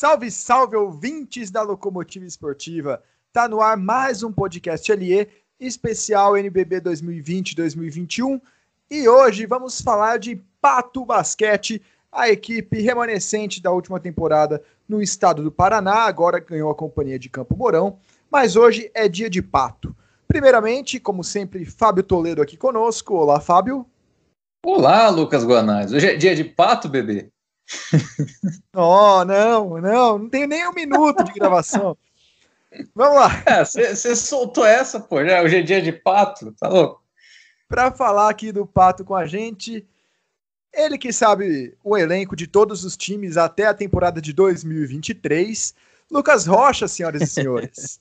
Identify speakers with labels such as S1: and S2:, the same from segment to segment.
S1: Salve, salve, ouvintes da Locomotiva Esportiva. Tá no ar mais um podcast LE especial NBB 2020-2021 e hoje vamos falar de Pato Basquete, a equipe remanescente da última temporada no estado do Paraná, agora ganhou a companhia de Campo Mourão, mas hoje é dia de Pato. Primeiramente, como sempre, Fábio Toledo aqui conosco. Olá, Fábio.
S2: Olá, Lucas Guanais. Hoje é dia de Pato, bebê.
S1: Oh, não, não, não tenho nem um minuto de gravação. Vamos lá.
S2: Você é, soltou essa, pô, já hoje é dia de pato, tá louco?
S1: Para falar aqui do pato com a gente, ele que sabe o elenco de todos os times até a temporada de 2023, Lucas Rocha, senhoras e senhores.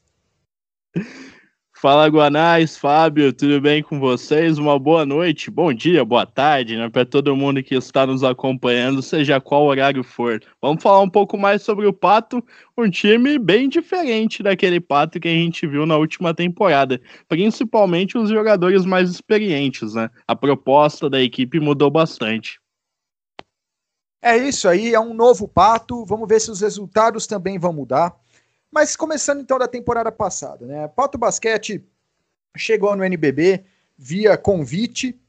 S3: Fala Guanais, Fábio, tudo bem com vocês? Uma boa noite, bom dia, boa tarde, né? Para todo mundo que está nos acompanhando, seja qual horário for. Vamos falar um pouco mais sobre o Pato, um time bem diferente daquele Pato que a gente viu na última temporada, principalmente os jogadores mais experientes, né? A proposta da equipe mudou bastante.
S1: É isso aí, é um novo Pato. Vamos ver se os resultados também vão mudar. Mas começando então da temporada passada, né? Pato Basquete chegou no NBB via convite,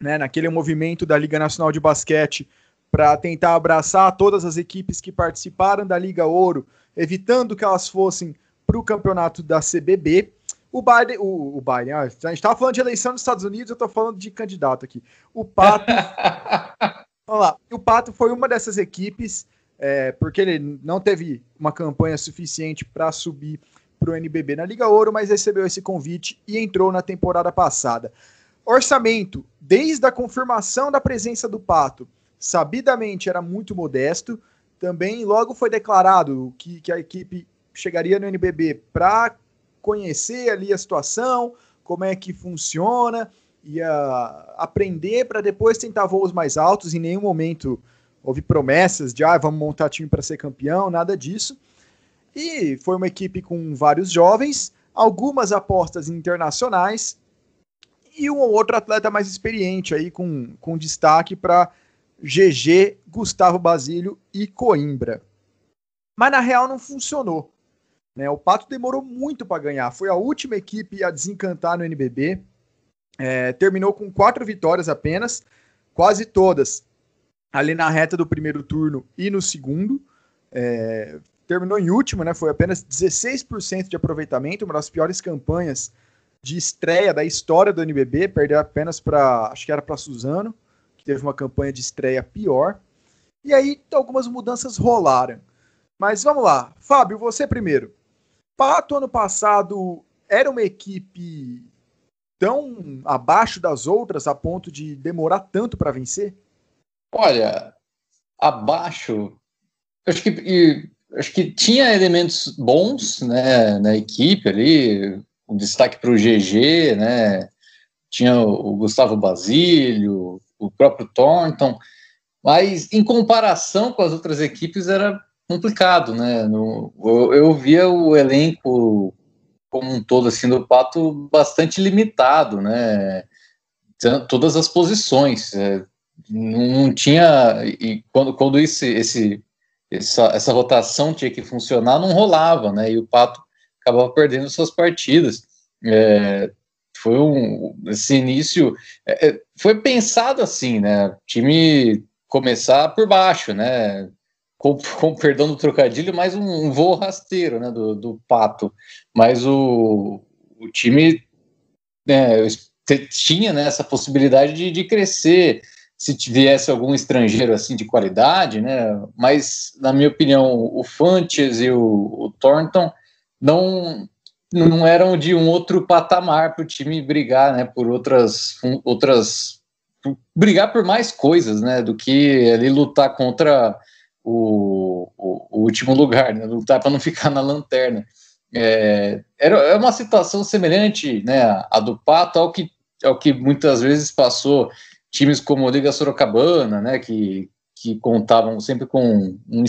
S1: né, naquele movimento da Liga Nacional de Basquete para tentar abraçar todas as equipes que participaram da Liga Ouro, evitando que elas fossem para o campeonato da CBB. O Biden, o, o Biden, ah, a gente estava falando de eleição nos Estados Unidos, eu estou falando de candidato aqui. O Pato, vamos lá, o Pato foi uma dessas equipes é, porque ele não teve uma campanha suficiente para subir para o NBB na Liga Ouro, mas recebeu esse convite e entrou na temporada passada. Orçamento, desde a confirmação da presença do Pato, sabidamente era muito modesto. Também logo foi declarado que, que a equipe chegaria no NBB para conhecer ali a situação, como é que funciona, ia aprender para depois tentar voos mais altos. Em nenhum momento houve promessas de ah, vamos montar time para ser campeão, nada disso. E foi uma equipe com vários jovens, algumas apostas internacionais e um ou outro atleta mais experiente aí com, com destaque para GG, Gustavo Basílio e Coimbra. Mas na real não funcionou. Né? O Pato demorou muito para ganhar. Foi a última equipe a desencantar no NBB. É, terminou com quatro vitórias apenas, quase todas ali na reta do primeiro turno e no segundo. É, terminou em último, né? Foi apenas 16% de aproveitamento, uma das piores campanhas de estreia da história do NBB. Perdeu apenas para, acho que era para Suzano, que teve uma campanha de estreia pior. E aí algumas mudanças rolaram. Mas vamos lá, Fábio, você primeiro. Pato ano passado era uma equipe tão abaixo das outras a ponto de demorar tanto para vencer?
S2: Olha, abaixo, acho que, acho que tinha elementos bons né, na equipe ali, um destaque para o GG, né? Tinha o Gustavo Basílio, o próprio Thornton, mas em comparação com as outras equipes era complicado, né? No, eu, eu, via o elenco como um todo assim do Pato bastante limitado, né? Todas as posições. É, não tinha e quando, quando esse, essa, essa rotação tinha que funcionar não rolava, né? E o Pato acabava perdendo suas partidas. É, foi um esse início é, é foi pensado assim, né? O time começar por baixo, né? Com, com perdão do trocadilho, mais um, um voo rasteiro, né? Do, do Pato, mas o, o time né, tinha né, essa possibilidade de, de crescer se viesse algum estrangeiro assim de qualidade, né? Mas na minha opinião, o Fantes e o, o Thornton não não eram de um outro patamar para o time brigar, né? Por outras outras brigar por mais coisas, né? Do que ali lutar contra o, o, o último lugar, né? Lutar para não ficar na lanterna. É, era é uma situação semelhante, né? A do Pato ao que ao que muitas vezes passou times como a Liga Sorocabana, né, que, que contavam sempre com um,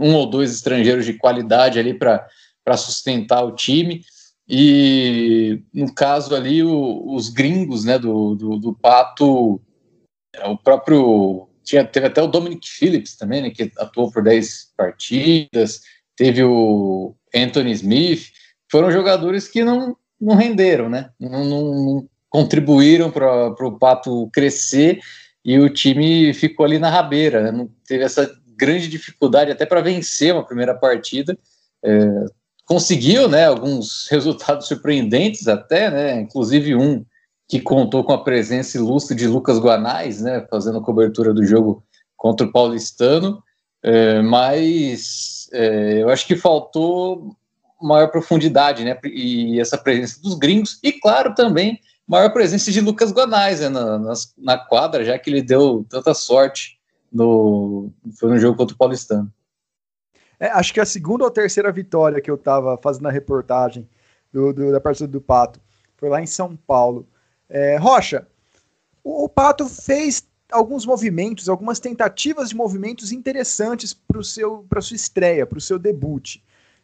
S2: um ou dois estrangeiros de qualidade ali para sustentar o time. E no caso ali, o, os gringos né, do, do, do Pato, é, o próprio tinha, teve até o Dominic Phillips também, né, que atuou por 10 partidas, teve o Anthony Smith, foram jogadores que não, não renderam, né? Não, não contribuíram para o Pato crescer e o time ficou ali na rabeira, né? não teve essa grande dificuldade até para vencer uma primeira partida. É, conseguiu, né, alguns resultados surpreendentes até, né, inclusive um que contou com a presença ilustre de Lucas Guanais, né, fazendo cobertura do jogo contra o Paulistano, é, mas é, eu acho que faltou maior profundidade, né, e essa presença dos gringos, e claro também maior presença de Lucas Guanais né, na, na, na, quadra, já que ele deu tanta sorte no, foi no jogo contra o Paulistano.
S1: É, acho que a segunda ou terceira vitória que eu estava fazendo a reportagem do, do, da partida do Pato foi lá em São Paulo. É, Rocha, o, o Pato fez alguns movimentos, algumas tentativas de movimentos interessantes para a sua estreia, para o seu debut.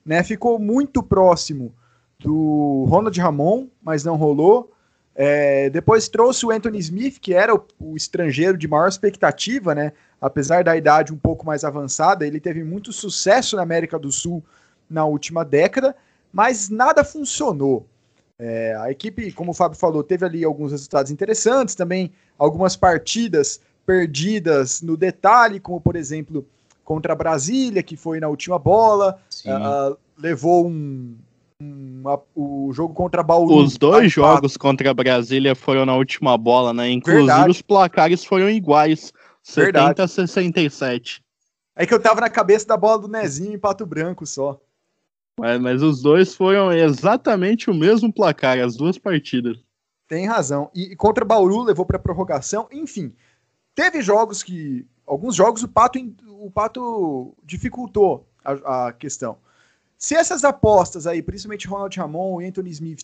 S1: Né? Ficou muito próximo do Ronald Ramon, mas não rolou. É, depois trouxe o Anthony Smith, que era o, o, estrangeiro de maior expectativa, né? Apesar da idade um pouco mais avançada, ele teve muito sucesso na América do Sul na última década, mas nada funcionou. É, a equipe, como o Fábio falou, teve ali alguns resultados interessantes, também algumas partidas perdidas no detalhe, como por exemplo contra a Brasília, que foi na última bola, uh, levou um, uma, o jogo contra Bauru.
S3: Os dois jogos contra a Brasília foram na última bola, né? Inclusive Verdade. os placares foram iguais, 70 a 67.
S1: É que eu tava na cabeça da bola do Nezinho em Pato Branco só.
S3: Mas, mas os dois foram exatamente o mesmo placar, as duas partidas.
S1: Tem razão. E, e contra Bauru levou para prorrogação. Enfim, teve jogos que. Alguns jogos o Pato, o Pato dificultou a, a questão. Se essas apostas aí, principalmente Ronald Ramon e Anthony Smith,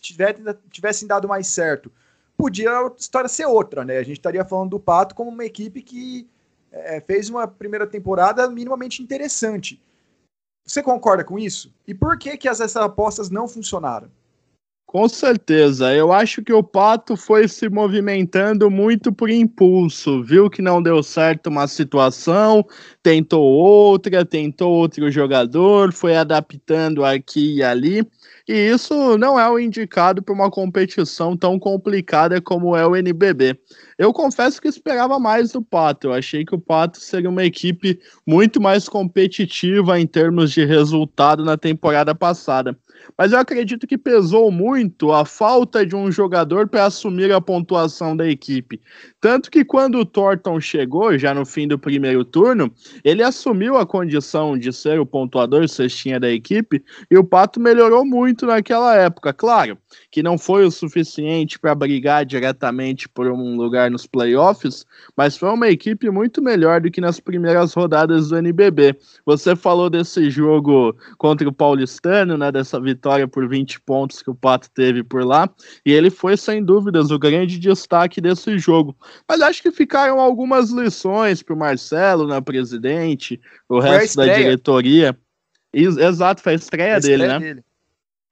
S1: tivessem dado mais certo, podia a história ser outra, né? A gente estaria falando do Pato como uma equipe que é, fez uma primeira temporada minimamente interessante. Você concorda com isso? E por que, que essas apostas não funcionaram?
S3: Com certeza, eu acho que o Pato foi se movimentando muito por impulso, viu que não deu certo uma situação, tentou outra, tentou outro jogador, foi adaptando aqui e ali, e isso não é o indicado para uma competição tão complicada como é o NBB. Eu confesso que esperava mais do Pato, eu achei que o Pato seria uma equipe muito mais competitiva em termos de resultado na temporada passada mas eu acredito que pesou muito a falta de um jogador para assumir a pontuação da equipe. Tanto que quando o Thornton chegou, já no fim do primeiro turno, ele assumiu a condição de ser o pontuador cestinha da equipe e o Pato melhorou muito naquela época. Claro que não foi o suficiente para brigar diretamente por um lugar nos playoffs, mas foi uma equipe muito melhor do que nas primeiras rodadas do NBB. Você falou desse jogo contra o Paulistano, né, dessa vitória por 20 pontos que o Pato teve por lá, e ele foi sem dúvidas o grande destaque desse jogo. Mas acho que ficaram algumas lições para o Marcelo, né, presidente, o foi resto da diretoria. Exato, foi a estreia, a estreia dele, né? Dele.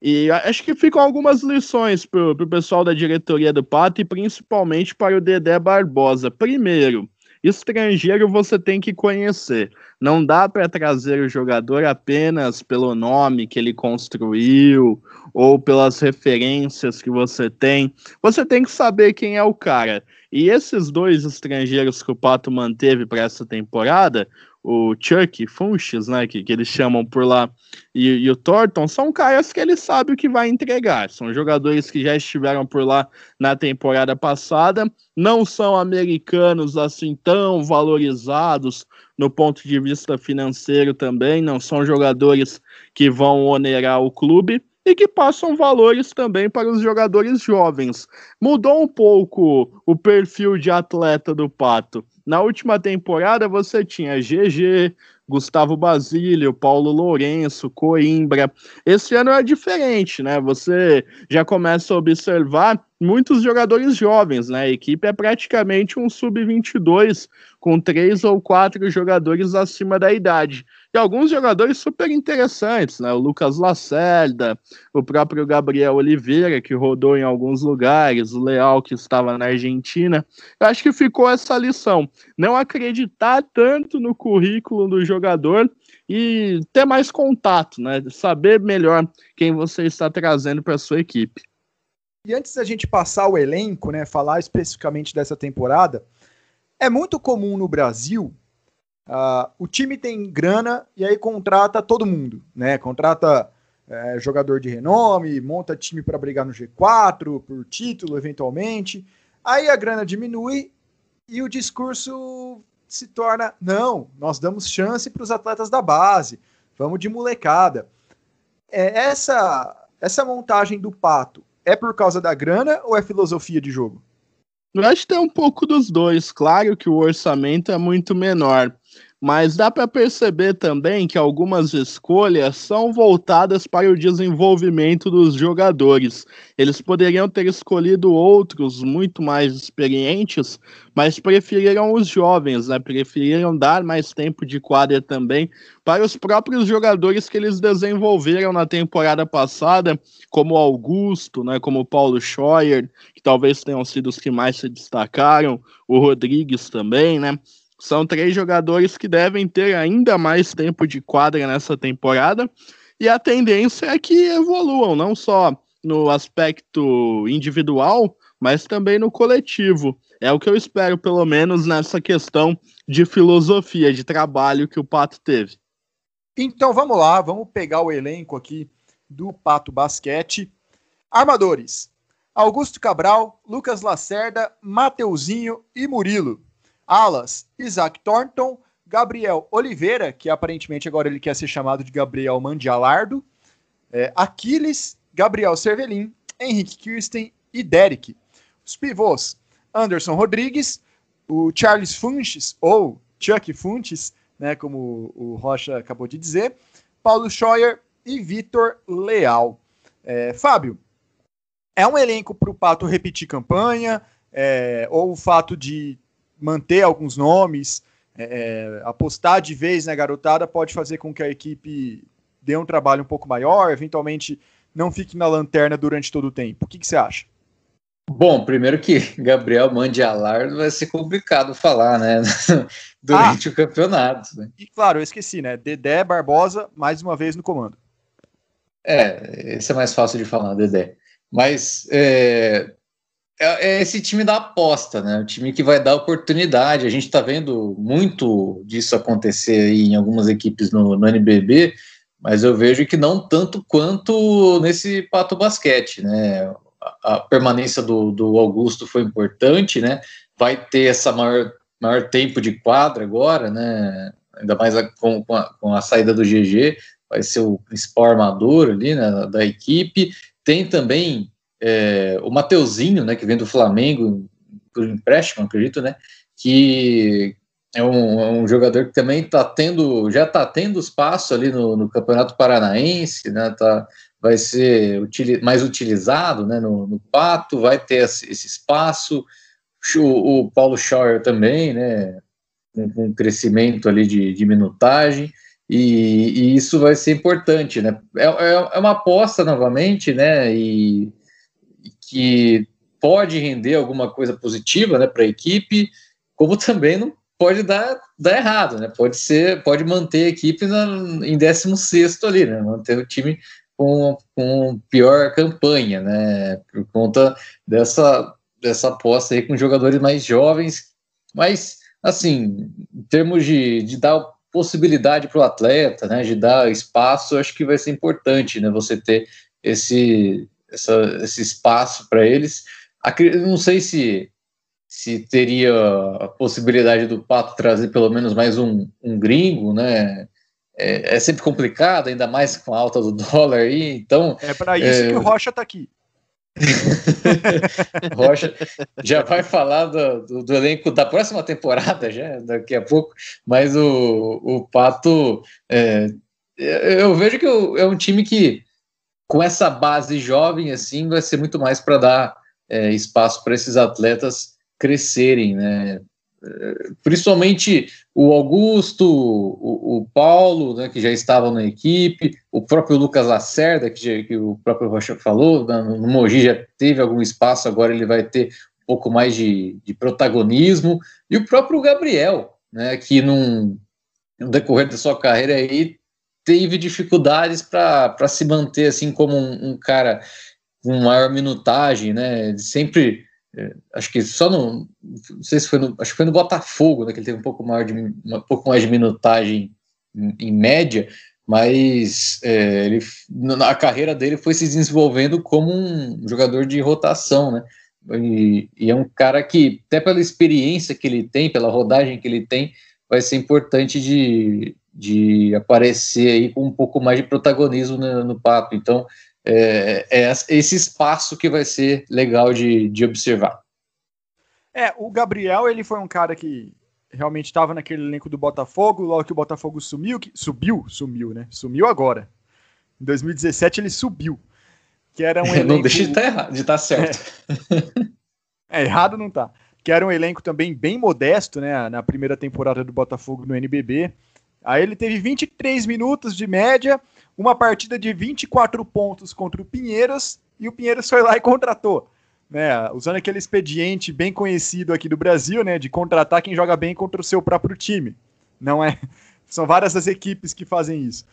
S3: E acho que ficam algumas lições para o pessoal da diretoria do Pato e principalmente para o Dedé Barbosa. Primeiro, estrangeiro você tem que conhecer. Não dá para trazer o jogador apenas pelo nome que ele construiu ou pelas referências que você tem. Você tem que saber quem é o cara. E esses dois estrangeiros que o Pato manteve para essa temporada, o Chuck Funches, né, que, que eles chamam por lá, e, e, o Thornton, são caras que ele sabe o que vai entregar. São jogadores que já estiveram por lá na temporada passada, não são americanos assim tão valorizados no ponto de vista financeiro também, não são jogadores que vão onerar o clube, e que passam valores também para os jogadores jovens. Mudou um pouco o perfil de atleta do Pato. Na última temporada você tinha GG, Gustavo Basílio, Paulo Lourenço, Coimbra. Esse ano é diferente, né? Você já começa a observar muitos jogadores jovens, né? A equipe é praticamente um sub-22, com três ou quatro jogadores acima da idade. E alguns jogadores super interessantes, né? O Lucas Lacerda, o próprio Gabriel Oliveira, que rodou em alguns lugares, o Leal, que estava na Argentina. Eu acho que ficou essa lição. Não acreditar tanto no currículo do jogador e ter mais contato, né? Saber melhor quem você está trazendo para sua equipe.
S1: E antes da gente passar o elenco, né, falar especificamente dessa temporada, é muito comum no Brasil uh, o time tem grana e aí contrata todo mundo, né? Contrata é, jogador de renome, monta time para brigar no G4, por título, eventualmente. Aí a grana diminui e o discurso se torna: não, nós damos chance para os atletas da base, vamos de molecada. É, essa, essa montagem do pato é por causa da grana ou é filosofia de jogo?
S3: Eu acho que tem um pouco dos dois. Claro que o orçamento é muito menor, mas dá para perceber também que algumas escolhas são voltadas para o desenvolvimento dos jogadores. Eles poderiam ter escolhido outros muito mais experientes, mas preferiram os jovens, né? preferiram dar mais tempo de quadra também para os próprios jogadores que eles desenvolveram na temporada passada, como Augusto, né? como Paulo Scheuer, que talvez tenham sido os que mais se destacaram, o Rodrigues também, né? São três jogadores que devem ter ainda mais tempo de quadra nessa temporada. E a tendência é que evoluam, não só no aspecto individual, mas também no coletivo. É o que eu espero, pelo menos, nessa questão de filosofia, de trabalho que o Pato teve.
S1: Então vamos lá, vamos pegar o elenco aqui do Pato Basquete. Armadores: Augusto Cabral, Lucas Lacerda, Mateuzinho e Murilo. Alas, Isaac Thornton, Gabriel Oliveira, que aparentemente agora ele quer ser chamado de Gabriel Mandialardo, é, Aquiles, Gabriel Cervelin, Henrique Kirsten e Derek. Os pivôs, Anderson Rodrigues, o Charles Funches, ou Chuck Funches, né, como o Rocha acabou de dizer, Paulo Scheuer e Vitor Leal. É, Fábio, é um elenco para o Pato repetir campanha, é, ou o fato de manter alguns nomes, é, é, apostar de vez na garotada pode fazer com que a equipe dê um trabalho um pouco maior, eventualmente não fique na lanterna durante todo o tempo. O que, que você acha?
S2: Bom, primeiro que Gabriel Mandialar vai ser complicado falar, né? Durante ah, o campeonato. Né?
S1: E claro, eu esqueci, né? Dedé Barbosa, mais uma vez no comando.
S2: É, esse é mais fácil de falar, Dedé. Mas é, é, é esse time da aposta, né? O time que vai dar oportunidade. A gente está vendo muito disso acontecer aí em algumas equipes no, no, NBB, mas eu vejo que não tanto quanto nesse Pato Basquete, né? A, a permanência do, do Augusto foi importante, né? Vai ter essa maior, maior tempo de quadra agora, né? Ainda mais com, com, a, com a saída do GG, vai ser o principal armador ali né, da equipe. Tem também é, o Mateuzinho, né, que vem do Flamengo, por empréstimo, acredito, né, que é um, é um jogador que também está tendo, já está tendo espaço ali no, no, Campeonato Paranaense, né, tá, vai ser utili mais utilizado né, no, no, Pato, vai ter esse, esse espaço, o, o, Paulo Schauer também, né, com um crescimento ali de, de minutagem, e, e, isso vai ser importante, né, é, é, é uma aposta novamente, né, e que pode render alguma coisa positiva né, para a equipe, como também não pode dar, dar errado, né? Pode ser, pode manter a equipe na, em 16 ali, né? Manter o time com, com pior campanha, né? Por conta dessa, dessa aposta aí com jogadores mais jovens, mas assim, em termos de, de dar possibilidade para o atleta, né? De dar espaço, acho que vai ser importante, né? Você ter esse essa, esse espaço para eles. Não sei se, se teria a possibilidade do Pato trazer pelo menos mais um, um gringo, né? É, é, sempre complicado, ainda mais com a alta do dólar aí, então...
S1: É para isso é... que o Rocha está aqui.
S2: Rocha já vai falar do, do, do, elenco da próxima temporada, já daqui a pouco, mas o, o Pato, é, eu vejo que é um time que com essa base jovem, assim, vai ser muito mais para dar é, espaço para esses atletas crescerem, né? principalmente o Augusto, o, o, Paulo, né, que já estavam na equipe, o próprio Lucas Lacerda, que, já, que o próprio Rocha falou, né, no Mogi já teve algum espaço, agora ele vai ter um pouco mais de, de protagonismo, e o próprio Gabriel, né, que num, no decorrer da sua carreira aí teve dificuldades para se manter assim como um, um cara com maior minutagem, né, sempre é, acho que só no. Não sei se foi no. Acho que foi no Botafogo, né, que ele teve um pouco, maior de, um pouco mais de minutagem em, em média, mas é, ele, a carreira dele foi se desenvolvendo como um jogador de rotação, né? E, e, é um cara que, até pela experiência que ele tem, pela rodagem que ele tem, vai ser importante de, de aparecer aí com um pouco mais de protagonismo no, no Pato. Então, é, é, esse espaço que vai ser legal de, de observar.
S1: É, o Gabriel, ele foi um cara que realmente estava naquele elenco do Botafogo, logo que o Botafogo sumiu, que, subiu, sumiu, né? Sumiu agora. Em 2017 ele subiu. Que era um elenco...
S2: Não deixa de estar tá errado, de estar tá certo.
S1: É. é, errado não tá. Que era um elenco também bem modesto, né? Na primeira temporada do Botafogo no NBB. Aí ele teve 23 minutos de média, uma partida de 24 pontos contra o Pinheiros e o Pinheiros foi lá e contratou. Né, usando aquele expediente bem conhecido aqui do Brasil, né, de contratar quem joga bem contra o seu próprio time. Não é? São várias as equipes que fazem isso.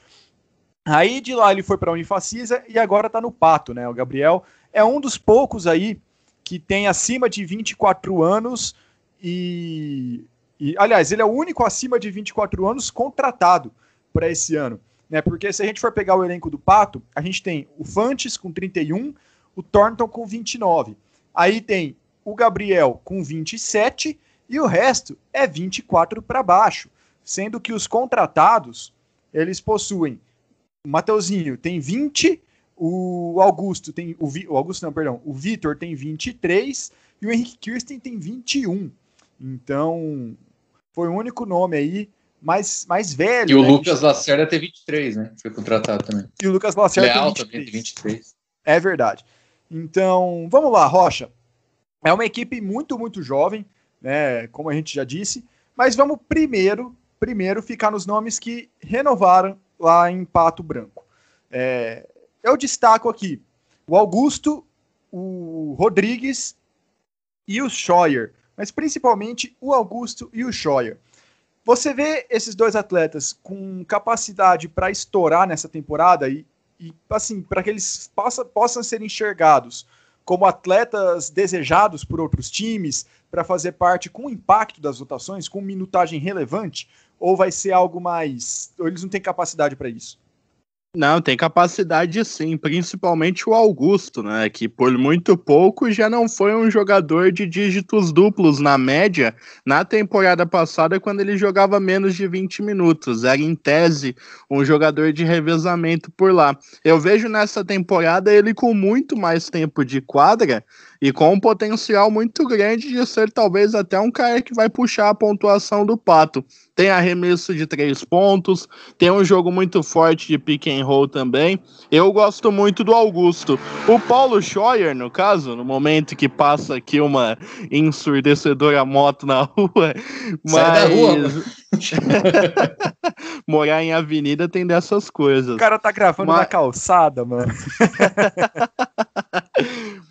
S1: Aí de lá ele foi para a Unifacisa e agora está no Pato, né? O Gabriel é um dos poucos aí que tem acima de 24 anos e, e aliás, ele é o único acima de 24 anos contratado para esse ano né? Porque se a gente for pegar o elenco do Pato, a gente tem o Fantes com 31, o Thornton com 29. Aí tem o Gabriel com 27 e o resto é 24 para baixo, sendo que os contratados, eles possuem o Mateuzinho tem 20, o Augusto tem o, o Augusto não, perdão, o Vitor tem 23 e o Henrique Kirsten tem 21. Então, foi o único nome aí mais, mais velho.
S2: E o né? Lucas Lacerda tem 23, né? Foi contratado também.
S1: E o Lucas Lacerda
S2: Leal tem 23. tem 23.
S1: É verdade. Então, vamos lá, Rocha. É uma equipe muito, muito jovem, né? Como a gente já disse. Mas vamos primeiro, primeiro ficar nos nomes que renovaram lá em Pato Branco. É, eu destaco aqui o Augusto, o Rodrigues e o Scheuer, mas principalmente o Augusto e o Scheuer. Você vê esses dois atletas com capacidade para estourar nessa temporada e, e assim, para que eles possa, possam ser enxergados como atletas desejados por outros times, para fazer parte com impacto das votações, com minutagem relevante, ou vai ser algo mais. Ou eles não têm capacidade para isso?
S3: Não, tem capacidade sim, principalmente o Augusto, né? Que por muito pouco já não foi um jogador de dígitos duplos na média na temporada passada, quando ele jogava menos de 20 minutos. Era, em tese, um jogador de revezamento por lá. Eu vejo nessa temporada ele com muito mais tempo de quadra e com um potencial muito grande de ser talvez até um cara que vai puxar a pontuação do Pato. Tem arremesso de três pontos, tem um jogo muito forte de pick and roll também. Eu gosto muito do Augusto. O Paulo Scheuer, no caso, no momento que passa aqui uma ensurdecedora moto na rua, mas Sai da rua, morar em avenida tem dessas coisas. O
S1: cara tá gravando mas... na calçada, mano.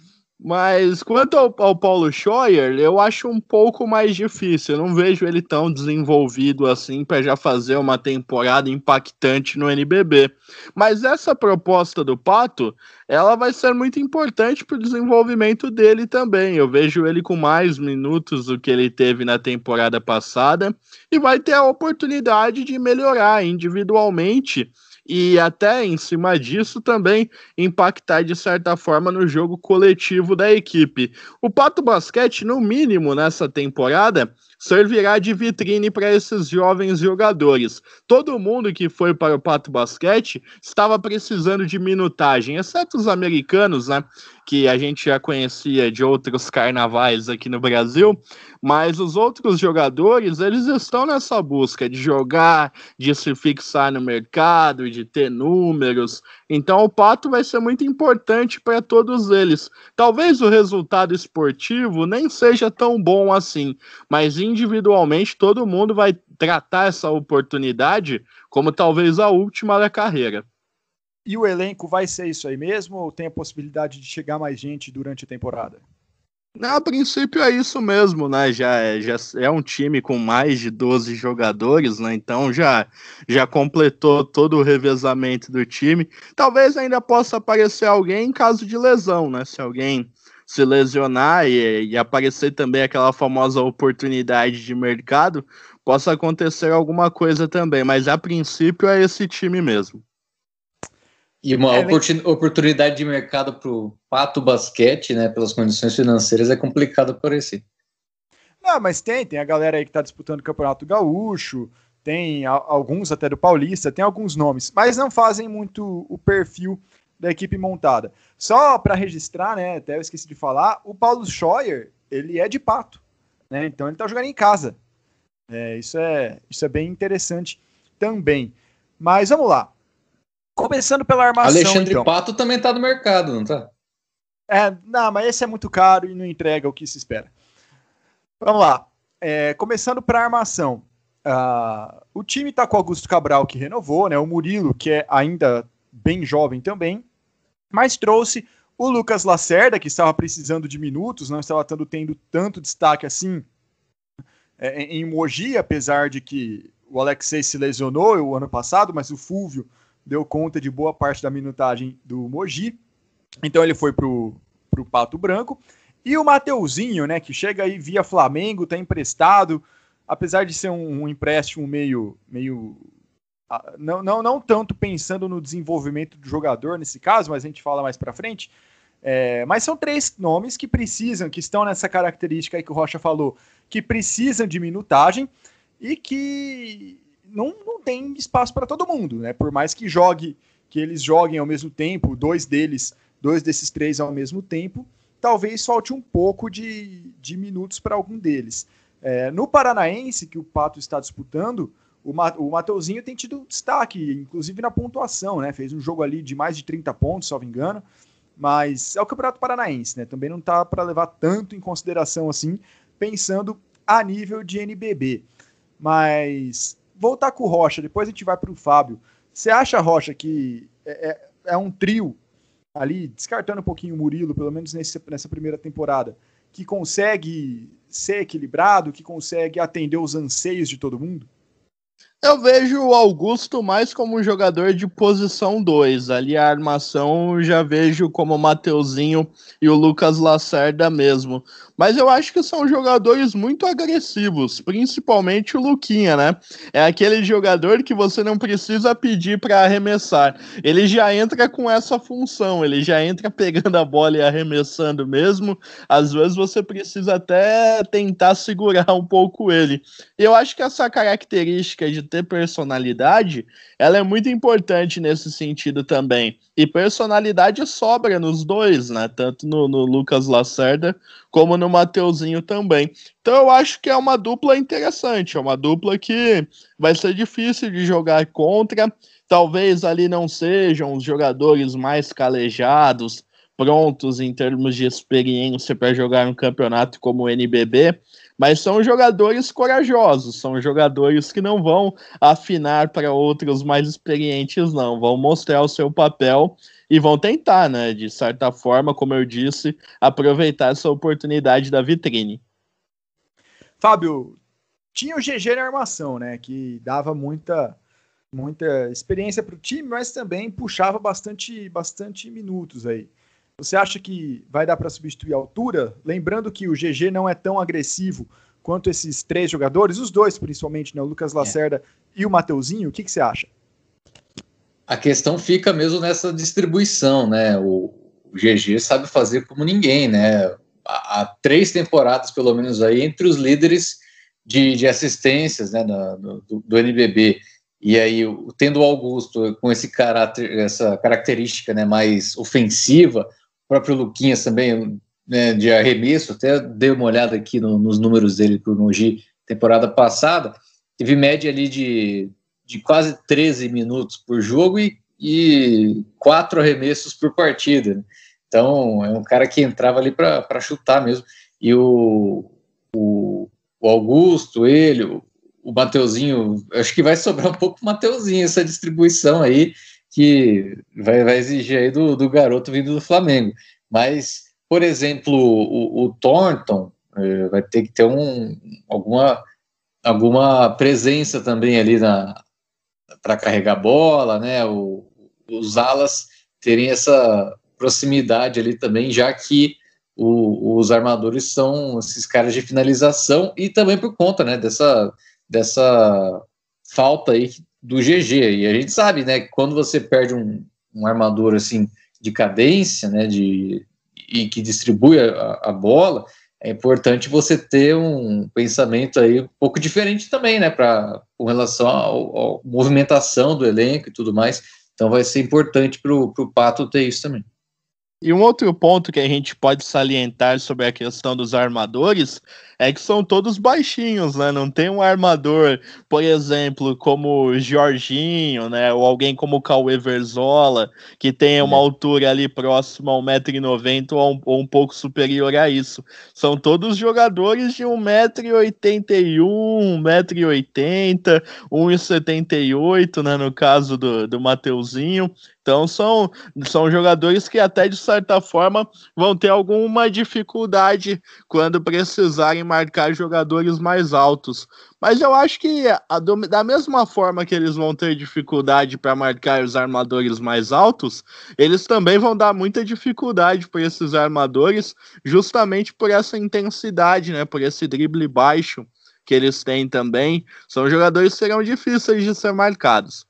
S3: Mas quanto ao, ao, Paulo Scheuer, eu acho um pouco mais difícil. Eu não vejo ele tão desenvolvido assim para já fazer uma temporada impactante no NBB. Mas essa proposta do Pato, ela vai ser muito importante para o desenvolvimento dele também. Eu vejo ele com mais minutos do que ele teve na temporada passada e vai ter a oportunidade de melhorar individualmente e até em cima disso também impactar de certa forma no jogo coletivo da equipe. O Pato Basquete, no mínimo nessa temporada, servirá de vitrine para esses jovens jogadores. Todo mundo que foi para o Pato Basquete estava precisando de minutagem, exceto os americanos, né? Que a gente já conhecia de outros carnavais aqui no Brasil, mas os outros jogadores, eles estão nessa busca de jogar, de se fixar no mercado, de ter números, Então o Pato vai ser muito importante para todos eles. Talvez o resultado esportivo nem seja tão bom assim, mas individualmente todo mundo vai tratar essa oportunidade como talvez a última da carreira.
S1: E o elenco vai ser isso aí mesmo ou tem a possibilidade de chegar mais gente durante a temporada?
S3: A princípio é isso mesmo, né? Já é, já é um time com mais de 12 jogadores, né? Então já, já completou todo o revezamento do time. Talvez ainda possa aparecer alguém em caso de lesão, né? Se alguém se lesionar e, e aparecer também aquela famosa oportunidade de mercado, possa acontecer alguma coisa também. Mas a princípio é esse time mesmo.
S2: E uma é, oportunidade de mercado para o Pato Basquete, né, pelas condições financeiras, é complicado esse.
S1: Não, mas tem, tem a galera aí que está disputando o Campeonato Gaúcho, tem a, alguns até do Paulista, tem alguns nomes, mas não fazem muito o perfil da equipe montada. Só para registrar, né, até eu esqueci de falar, o Paulo Scheuer, ele é de Pato, né, então ele está jogando em casa. É, isso, é, isso é bem interessante também. Mas vamos lá. Começando pela armação.
S2: Alexandre
S1: então.
S2: Pato também tá no mercado, não tá?
S1: É, não, mas esse é muito caro e não entrega o que se espera. Vamos lá. É, começando para a armação. Uh, o time tá com o Augusto Cabral, que renovou, né? O Murilo, que é ainda bem jovem também, mas trouxe o Lucas Lacerda, que estava precisando de minutos, não estava tendo, tendo tanto destaque assim é, em Mogi, apesar de que o Alexei se lesionou o ano passado, mas o Fúvio deu conta de boa parte da minutagem do Mogi. Então ele foi pro, pro Pato Branco. E o Mateuzinho, né, que chega aí via Flamengo, tá emprestado, apesar de ser um, um empréstimo meio, meio não, não, não tanto pensando no desenvolvimento do jogador nesse caso, mas a gente fala mais para frente. É, mas são três nomes que precisam, que estão nessa característica aí que o Rocha falou, que precisam de minutagem e que não, não tem espaço para todo mundo, né? Por mais que jogue, que eles joguem ao mesmo tempo, dois deles, dois desses três ao mesmo tempo, talvez falte um pouco de, de minutos para algum deles. É, no Paranaense, que o Pato está disputando, o, Ma, o Mateuzinho tem tido destaque, inclusive na pontuação, né? Fez um jogo ali de mais de 30 pontos, salvo engano. Mas é o Campeonato Paranaense, né? Também não tá para levar tanto em consideração assim, pensando a nível de NBB. Mas voltar com o Rocha, depois a gente vai para o Fábio. Você acha, Rocha, que é, é, é, um trio ali, descartando um pouquinho o Murilo, pelo menos nesse, nessa primeira temporada, que consegue ser equilibrado, que consegue atender os anseios de todo mundo?
S3: Eu vejo o Augusto mais como um jogador de posição 2. Ali a armação já vejo como o Mateuzinho e o Lucas Lacerda mesmo. Mas eu acho que são jogadores muito agressivos, principalmente o Luquinha, né? É aquele jogador que você não precisa pedir para arremessar. Ele já entra com essa função, ele já entra pegando a bola e arremessando mesmo. Às vezes você precisa até tentar segurar um pouco ele. Eu acho que essa característica de ter personalidade, ela é muito importante nesse sentido também. E personalidade sobra nos dois, né? Tanto no, no Lucas Lacerda como no Mateuzinho também. Então eu acho que é uma dupla interessante, é uma dupla que vai ser difícil de jogar contra. Talvez ali não sejam os jogadores mais calejados, prontos em termos de experiência para jogar um campeonato como o NBB, mas são jogadores corajosos, são jogadores que não vão afinar para outros mais experientes, não, vão mostrar o seu papel e vão tentar, né, de certa forma, como eu disse, aproveitar essa oportunidade da vitrine.
S1: Fábio, tinha o GG na armação, né, que dava muita muita experiência para o time, mas também puxava bastante bastante minutos aí. Você acha que vai dar para substituir a altura? Lembrando que o GG não é tão agressivo quanto esses três jogadores, os dois principalmente, né, o Lucas. Lacerda é. e o Mateuzinho. O que, que você acha?
S2: A questão fica mesmo nessa distribuição, né? O, o GG sabe fazer como ninguém, né? Há, há, três temporadas, pelo menos, aí, entre os líderes de, de assistências né, do, do NBB. E aí, tendo o Augusto com esse caráter, essa característica né, mais ofensiva, próprio Luquinhas também, né, de arremesso, até dei uma olhada aqui no, nos números dele para o Mogi temporada passada, teve média ali de, de quase 13 minutos por jogo e, e quatro arremessos por partida. Né? Então, é um cara que entrava ali para chutar mesmo. E o, o, o Augusto, ele, o, o Mateuzinho, acho que vai sobrar um pouco o Mateuzinho essa distribuição aí, que vai, vai exigir aí do, do garoto vindo do Flamengo. Mas, por exemplo, o, o Thornton é, vai ter que ter um, alguma, alguma presença também ali para carregar bola, né? O, os alas terem essa proximidade ali também, já que o, os armadores são esses caras de finalização e também por conta, né, dessa, dessa falta aí do GG. E a gente sabe, né, que quando você perde um, um armador assim de cadência, né, de, e que distribui a, a bola, é importante você ter um pensamento aí um pouco diferente também, né, para com relação à movimentação do elenco e tudo mais. Então vai ser importante para o Pato ter isso também.
S3: E um outro ponto que a gente pode salientar sobre a questão dos armadores é que são todos baixinhos, né? Não tem um armador, por exemplo, como o Jorginho, né? Ou alguém como o Cauê Verzola, que tenha uma altura ali próxima a 1,90m ou, um, ou um pouco superior a isso. São todos jogadores de 1,81m, 1,80m, 1,78m, né? No caso do, do Mateuzinho. Então são, são jogadores que até de certa forma vão ter alguma dificuldade quando precisarem marcar jogadores mais altos. Mas eu acho que a, da mesma forma que eles vão ter dificuldade para marcar os armadores mais altos, eles também vão dar muita dificuldade para esses armadores, justamente por essa intensidade, né? Por esse drible baixo que eles têm também. São jogadores que serão difíceis de ser marcados.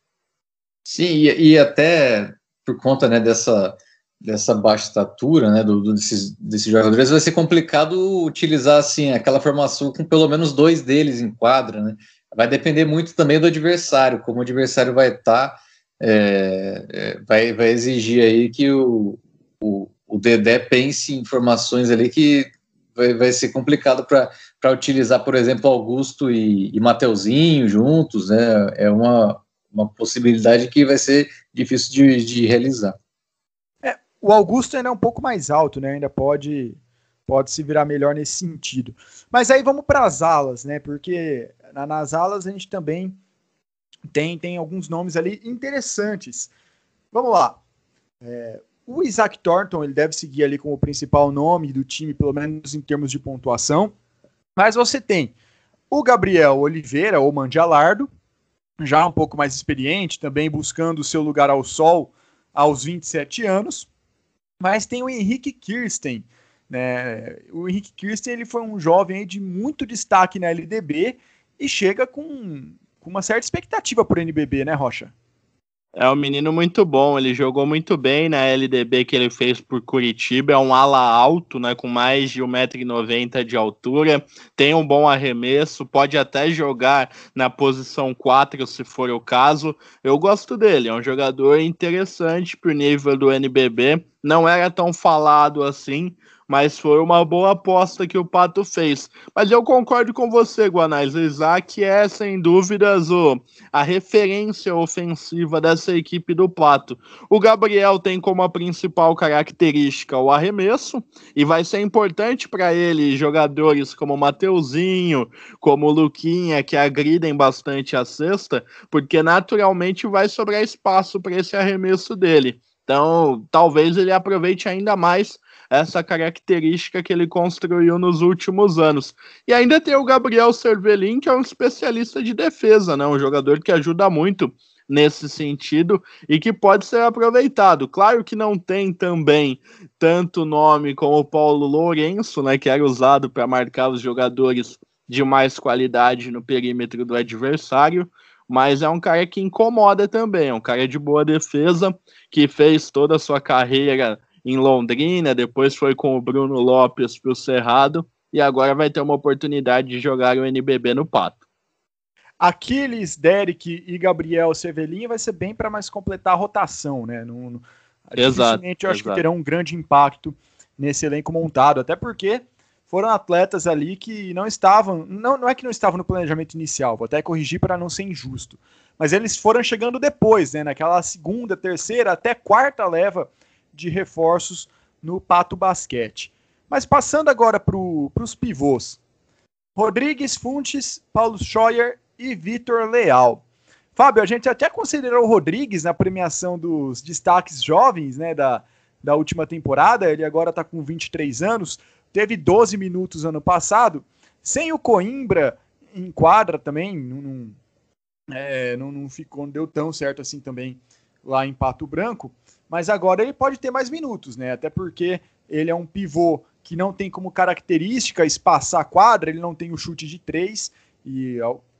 S2: Sim, e, e até por conta né, dessa, dessa baixa estatura né, do, do, desses, desses jogadores, vai ser complicado utilizar assim, aquela formação com pelo menos dois deles em quadra. Né? Vai depender muito também do adversário, como o adversário vai estar, tá, é, é, vai, vai exigir aí que o, o, o Dedé pense em formações ali que vai, vai ser complicado para utilizar, por exemplo, Augusto e, e Mateuzinho juntos, né? É uma, uma possibilidade que vai ser difícil de, de realizar.
S1: O Augusto ainda é um pouco mais alto, né? Ainda pode pode se virar melhor nesse sentido. Mas aí vamos para as alas, né? Porque na, nas alas a gente também tem, tem alguns nomes ali interessantes. Vamos lá. É, o Isaac Thornton ele deve seguir ali como o principal nome do time, pelo menos em termos de pontuação. Mas você tem o Gabriel Oliveira, ou Mandialardo, já um pouco mais experiente, também buscando o seu lugar ao sol aos 27 anos. Mas tem o Henrique Kirsten. Né? O Henrique Kirsten ele foi um jovem de muito destaque na LDB e chega com, com uma certa expectativa por NBB, né, Rocha?
S3: É um menino muito bom, ele jogou muito bem na LDB que ele fez por Curitiba, é um ala alto, né, com mais de 1,90m de altura, tem um bom arremesso, pode até jogar na posição 4 se for o caso. Eu gosto dele, é um jogador interessante pro nível do NBB, não era tão falado assim, mas foi uma boa aposta que o Pato fez. Mas eu concordo com você, Guanais. O Isaac é, sem dúvidas, o, a referência ofensiva dessa equipe do Pato. O Gabriel tem como a principal característica o arremesso, e vai ser importante para ele jogadores como Mateuzinho, como Luquinha, que agridem bastante a cesta, porque naturalmente vai sobrar espaço para esse arremesso dele. Então, talvez ele aproveite ainda mais essa característica que ele construiu nos últimos anos. E ainda tem o Gabriel Cervelin, que é um especialista de defesa, né? Um jogador que ajuda muito nesse sentido e que pode ser aproveitado. Claro que não tem também tanto nome como o Paulo Lourenço, né, que era usado para marcar os jogadores de mais qualidade no perímetro do adversário, mas é um cara que incomoda também, é um cara de boa defesa, que fez toda a sua carreira em Londrina, depois foi com o Bruno Lopes para o Cerrado e agora vai ter uma oportunidade de jogar o NBB no Pato.
S1: Aquiles, Derek e Gabriel Sevelin vai ser bem para mais completar a rotação, né? Não,
S3: não, exato,
S1: eu acho exato. que terão um grande impacto nesse elenco montado, até porque foram atletas ali que não estavam, não, não é que não estavam no planejamento inicial, vou até corrigir para não ser injusto, mas eles foram chegando depois, né, naquela segunda, terceira, até quarta leva de reforços no Pato Basquete. Mas passando agora para os pivôs, Rodrigues Funtes, Paulo Scheuer e Vitor Leal. Fábio, a gente até considerou o Rodrigues na premiação dos destaques jovens né, da, da última temporada, ele agora está com 23 anos, teve 12 minutos ano passado, sem o Coimbra em quadra também, não, não, é, não, não, ficou, não deu tão certo assim também lá em Pato Branco, mas agora ele pode ter mais minutos, né? Até porque ele é um pivô que não tem como característica espaçar a quadra, ele não tem o chute de três e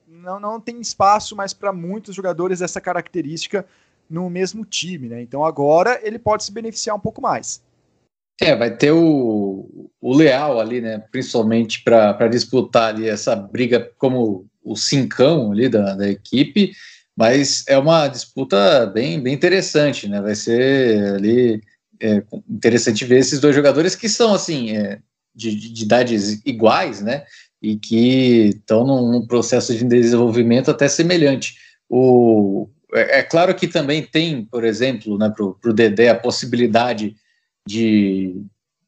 S1: não, não tem espaço mais para muitos jogadores dessa característica no mesmo time, né? Então agora ele pode se beneficiar um pouco mais.
S2: É, vai ter o, o Leal ali, né? Principalmente para disputar ali essa briga como o cincão ali da, da equipe, mas é uma disputa bem, bem interessante, né? Vai ser ali é, interessante ver esses dois jogadores que são assim é, de, de, idades iguais, né? E que estão num, num processo de desenvolvimento até semelhante. O, é, é, claro que também tem, por exemplo, né, para o Dedé a possibilidade de,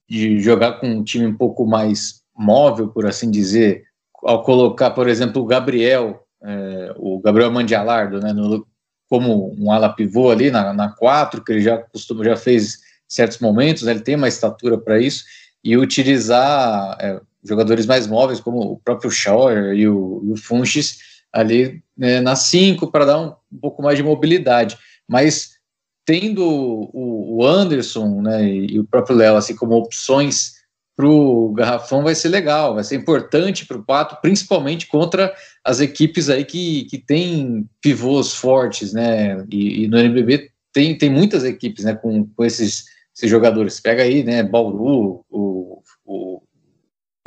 S2: de jogar com um time um pouco mais móvel, por assim dizer, ao colocar, por exemplo, o Gabriel, é, o Gabriel Mandialardo, né, no, como um ala pivô ali na, na 4, que ele já costuma, já fez certos momentos, né, ele tem uma estatura para isso, e utilizar é, jogadores mais móveis, como o próprio Schauer e o, o Funches, ali né, na 5 para dar um, um, pouco mais de mobilidade. Mas tendo o, o Anderson né, e, e o próprio Léo assim como opções para o Garrafão vai ser legal, vai ser importante para o Pato, principalmente contra as equipes aí que, que têm pivôs fortes, né? E, e, no NBB tem, tem muitas equipes né, com, com esses, esses jogadores. Pega aí, né? Bauru, o, o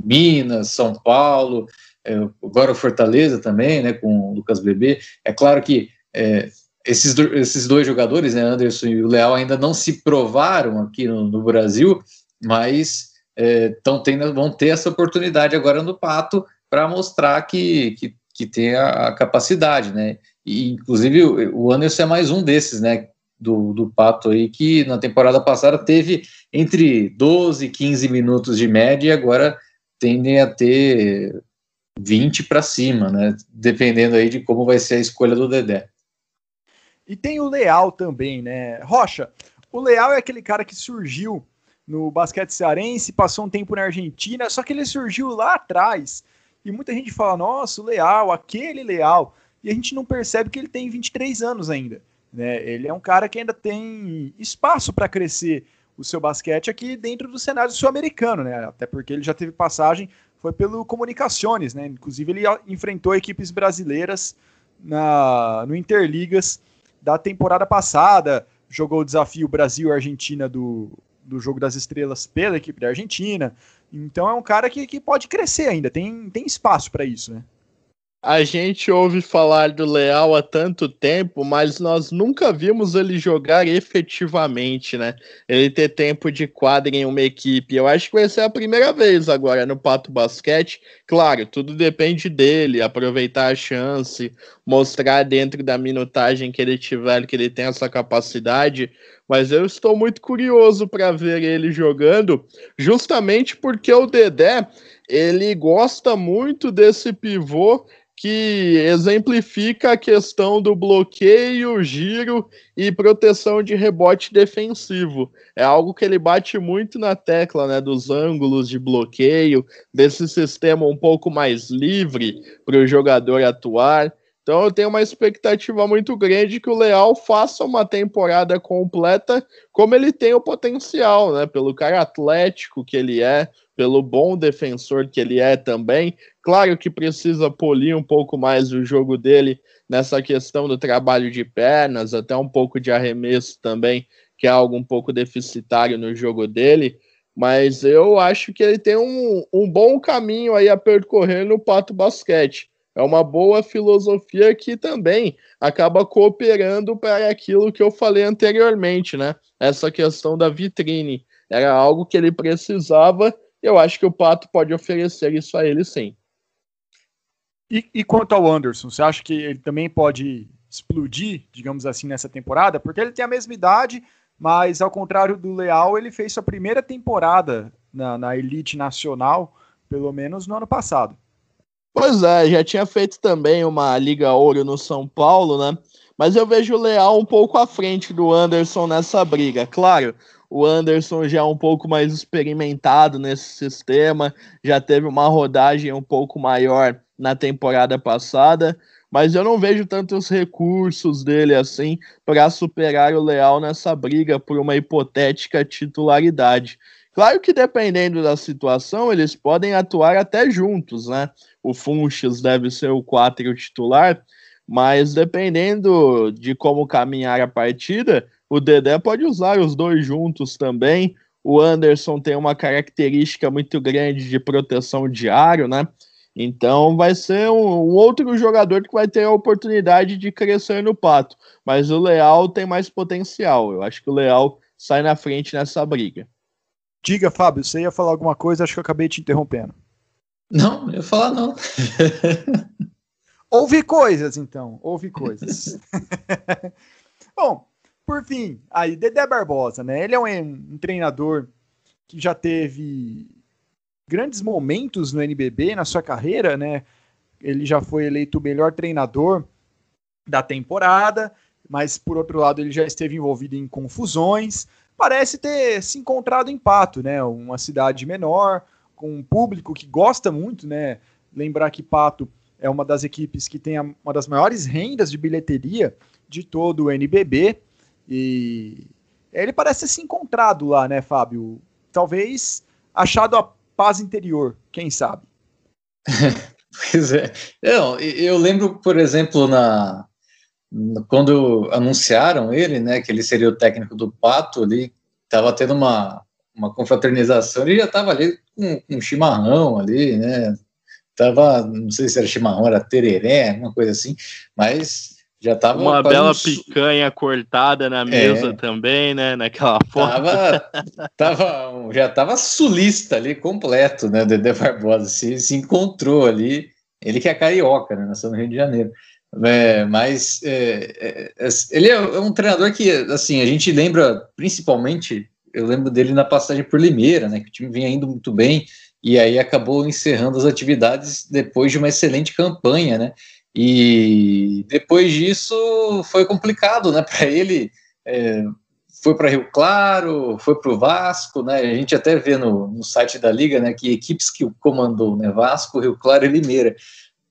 S2: Minas, São Paulo, é, agora o Fortaleza também, né, com o Lucas Bebê. É claro que é, esses, esses dois jogadores, né, Anderson e o Leal, ainda não se provaram aqui no, no Brasil, mas é, tendo, vão ter essa oportunidade agora no Pato para mostrar que, que, que tem a, a, capacidade, né? E, inclusive o Anderson é mais um desses, né? Do, do Pato aí, que na temporada passada teve entre 12 e 15 minutos de média e agora tendem a ter 20 para cima, né? Dependendo aí de como vai ser a escolha do Dedé.
S1: E tem o Leal também, né? Rocha, o Leal é aquele cara que surgiu no basquete cearense, passou um tempo na Argentina, só que ele surgiu lá atrás. E muita gente fala, nossa, o Leal, aquele Leal. E a gente não percebe que ele tem 23 anos ainda. Né? Ele é um cara que ainda tem espaço para crescer o seu basquete aqui dentro do cenário sul-americano, né? Até porque ele já teve passagem foi pelo Comunicações, né? Inclusive ele enfrentou equipes brasileiras na, no Interligas da temporada passada, jogou o desafio Brasil-Argentina do, do Jogo das Estrelas pela equipe da Argentina. Então é um cara que, que pode crescer ainda, tem, tem espaço para isso, né?
S3: A gente ouve falar do Leal há tanto tempo, mas nós nunca vimos ele jogar efetivamente, né? Ele ter tempo de quadra em uma equipe. Eu acho que vai ser a primeira vez agora no Pato Basquete. Claro, tudo depende dele, aproveitar a chance, mostrar dentro da minutagem que ele tiver que ele tem essa capacidade. Mas eu estou muito curioso para ver ele jogando, justamente porque o Dedé ele gosta muito desse pivô que exemplifica a questão do bloqueio, giro e proteção de rebote defensivo. É algo que ele bate muito na tecla, né, dos ângulos de bloqueio, desse sistema um pouco mais livre para o jogador atuar. Então eu tenho uma expectativa muito grande que o Leal faça uma temporada completa como ele tem o potencial, né? Pelo cara atlético que ele é, pelo bom defensor que ele é também. Claro que precisa polir um pouco mais o jogo dele nessa questão do trabalho de pernas, até um pouco de arremesso também, que é algo um pouco deficitário no jogo dele. Mas eu acho que ele tem um, um bom caminho aí a percorrer no Pato Basquete. É uma boa filosofia que também acaba cooperando para aquilo que eu falei anteriormente, né? Essa questão da vitrine. Era algo que ele precisava Eu acho que o Pato pode oferecer isso a ele sim.
S1: E, e quanto ao Anderson, você acha que ele também pode explodir, digamos assim, nessa temporada? Porque ele tem a mesma idade, mas ao contrário do Leal, ele fez sua primeira temporada na, na elite nacional, pelo menos no ano passado.
S3: Pois é, já tinha feito também uma Liga Ouro no São Paulo, né? Mas eu vejo o Leal um pouco à frente do Anderson nessa briga. Claro, o Anderson já é um pouco mais experimentado nesse sistema, já teve uma rodagem um pouco maior na temporada passada, mas eu não vejo tantos recursos dele assim para superar o Leal nessa briga por uma hipotética titularidade. Claro que dependendo da situação, eles podem atuar até juntos, né? O Funches deve ser o 4 titular, mas dependendo de como caminhar a partida, o Dedé pode usar os dois juntos também. O Anderson tem uma característica muito grande de proteção diário, né? Então vai ser um, um, outro jogador que vai ter a oportunidade de crescer no pato. Mas o Leal tem mais potencial. Eu acho que o Leal sai na frente nessa briga.
S1: Diga, Fábio, você ia falar alguma coisa, acho que eu acabei te interrompendo.
S2: Não, eu ia falar não.
S1: Ouvi coisas, então. Ouvi coisas. Bom, por fim, aí, Dedé Barbosa, né? Ele é um, um treinador que já teve grandes momentos no NBB na sua carreira, né? Ele já foi eleito o melhor treinador da temporada, mas por outro lado ele já esteve envolvido em confusões, parece ter se encontrado em Pato, né? Uma cidade menor, com um público que gosta muito, né? Lembrar que Pato é uma das equipes que tem uma das maiores rendas de bilheteria de todo o NBB e ele parece ter se encontrado lá, né, Fábio? Talvez achado a paz interior, quem sabe?
S2: pois é. Eu, eu lembro, por exemplo, na quando anunciaram ele, né, que ele seria o técnico do Pato, ali estava tendo uma, uma confraternização, ele já estava ali com, um chimarrão ali, né, tava, não sei se era chimarrão, era tereré, uma coisa assim, mas já tava
S3: uma bela um... picanha cortada na mesa é, também, né, naquela foto.
S2: Tava, tava, já tava sulista ali completo, né, Dedé Barbosa, se, se encontrou ali, ele que é carioca, né, nasceu no Rio de Janeiro. É, mas é, é, é, ele é um treinador que, assim, a gente lembra principalmente, eu lembro dele na passagem por Limeira, né, que o time vinha indo muito bem, e aí acabou encerrando as atividades depois de uma excelente campanha, né, e depois disso foi complicado, né, para ele, é, foi para Rio Claro, foi para o Vasco, né, a gente até vê no, no site da Liga, né, que equipes que o comandou, né, Vasco, Rio Claro e Limeira,